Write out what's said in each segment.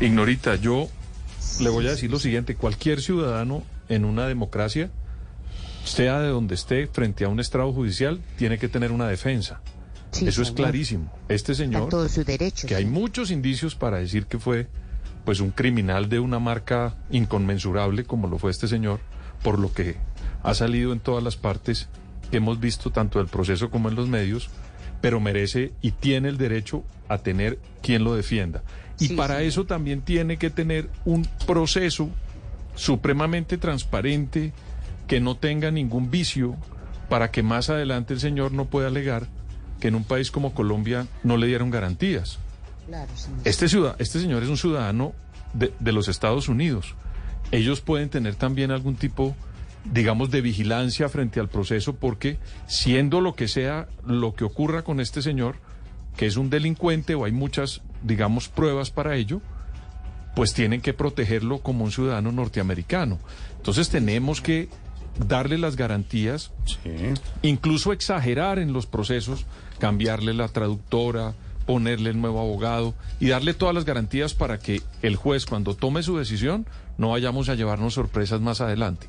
Ignorita, yo le voy a decir lo siguiente. Cualquier ciudadano en una democracia, sea de donde esté, frente a un estrado judicial, tiene que tener una defensa. Sí, Eso es clarísimo. Este señor, que hay muchos indicios para decir que fue pues un criminal de una marca inconmensurable como lo fue este señor, por lo que ha salido en todas las partes que hemos visto tanto del proceso como en los medios, pero merece y tiene el derecho a tener quien lo defienda. Y Sí, para eso también tiene que tener un proceso supremamente transparente, que no tenga ningún vicio, para que más adelante el señor no pueda alegar que en un país como Colombia no le dieron garantías. Claro, señor. Este, ciudad, este señor es un ciudadano de, de los Estados Unidos. Ellos pueden tener también algún tipo, digamos, de vigilancia frente al proceso porque siendo lo que sea lo que ocurra con este señor, que es un delincuente o hay muchas, digamos, pruebas para ello, pues tienen que protegerlo como un ciudadano norteamericano. Entonces tenemos que darle las garantías incluso exagerar en los procesos, cambiarle la traductora, ponerle el nuevo abogado y darle todas las garantías para que el juez cuando tome su decisión no vayamos a llevarnos sorpresas más adelante.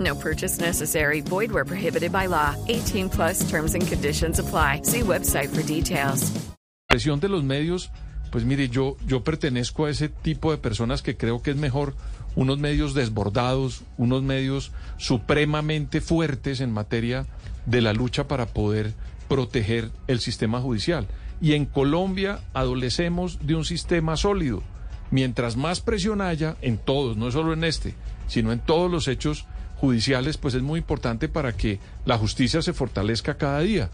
No purchase necessary. Void where prohibited by law. 18 plus terms and conditions apply. See website for details. presión de los medios, pues mire, yo, yo pertenezco a ese tipo de personas que creo que es mejor unos medios desbordados, unos medios supremamente fuertes en materia de la lucha para poder proteger el sistema judicial. Y en Colombia adolecemos de un sistema sólido. Mientras más presión haya en todos, no solo en este, sino en todos los hechos judiciales, pues es muy importante para que la justicia se fortalezca cada día.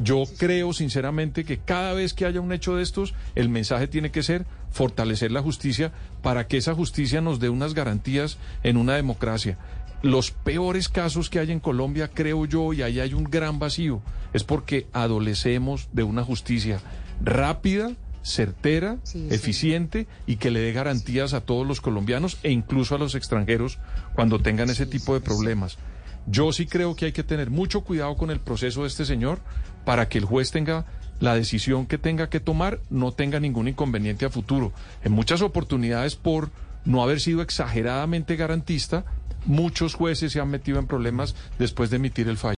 Yo creo sinceramente que cada vez que haya un hecho de estos, el mensaje tiene que ser fortalecer la justicia para que esa justicia nos dé unas garantías en una democracia. Los peores casos que hay en Colombia, creo yo, y ahí hay un gran vacío, es porque adolecemos de una justicia rápida, certera, Sí, sí. eficiente y que le dé garantías a todos los colombianos e incluso a los extranjeros cuando tengan ese tipo de problemas. Yo sí creo que hay que tener mucho cuidado con el proceso de este señor para que el juez tenga la decisión que tenga que tomar, no tenga ningún inconveniente a futuro. En muchas oportunidades, por no haber sido exageradamente garantista, muchos jueces se han metido en problemas después de emitir el fallo.